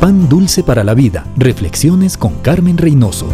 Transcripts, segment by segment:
Pan Dulce para la Vida. Reflexiones con Carmen Reynoso.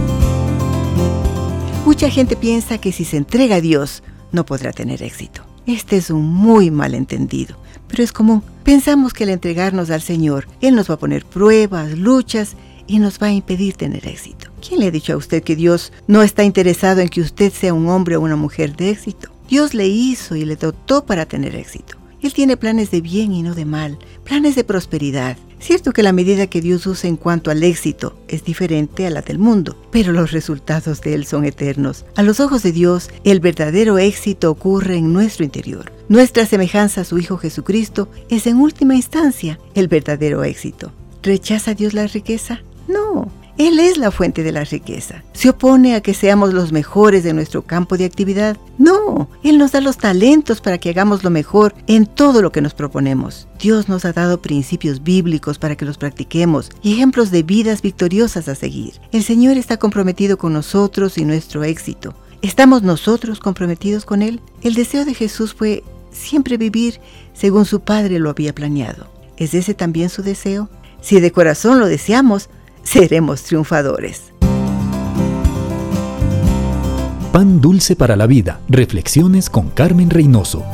Mucha gente piensa que si se entrega a Dios no podrá tener éxito. Este es un muy malentendido, pero es común. Pensamos que al entregarnos al Señor, Él nos va a poner pruebas, luchas y nos va a impedir tener éxito. ¿Quién le ha dicho a usted que Dios no está interesado en que usted sea un hombre o una mujer de éxito? Dios le hizo y le dotó para tener éxito. Él tiene planes de bien y no de mal, planes de prosperidad. Cierto que la medida que Dios usa en cuanto al éxito es diferente a la del mundo, pero los resultados de Él son eternos. A los ojos de Dios, el verdadero éxito ocurre en nuestro interior. Nuestra semejanza a su Hijo Jesucristo es en última instancia el verdadero éxito. ¿Rechaza Dios la riqueza? No, él es la fuente de la riqueza. ¿Se opone a que seamos los mejores de nuestro campo de actividad? No, Él nos da los talentos para que hagamos lo mejor en todo lo que nos proponemos. Dios nos ha dado principios bíblicos para que los practiquemos y ejemplos de vidas victoriosas a seguir. El Señor está comprometido con nosotros y nuestro éxito. ¿Estamos nosotros comprometidos con Él? El deseo de Jesús fue siempre vivir según su Padre lo había planeado. ¿Es ese también su deseo? Si de corazón lo deseamos, seremos triunfadores. Pan dulce para la vida. Reflexiones con Carmen Reynoso.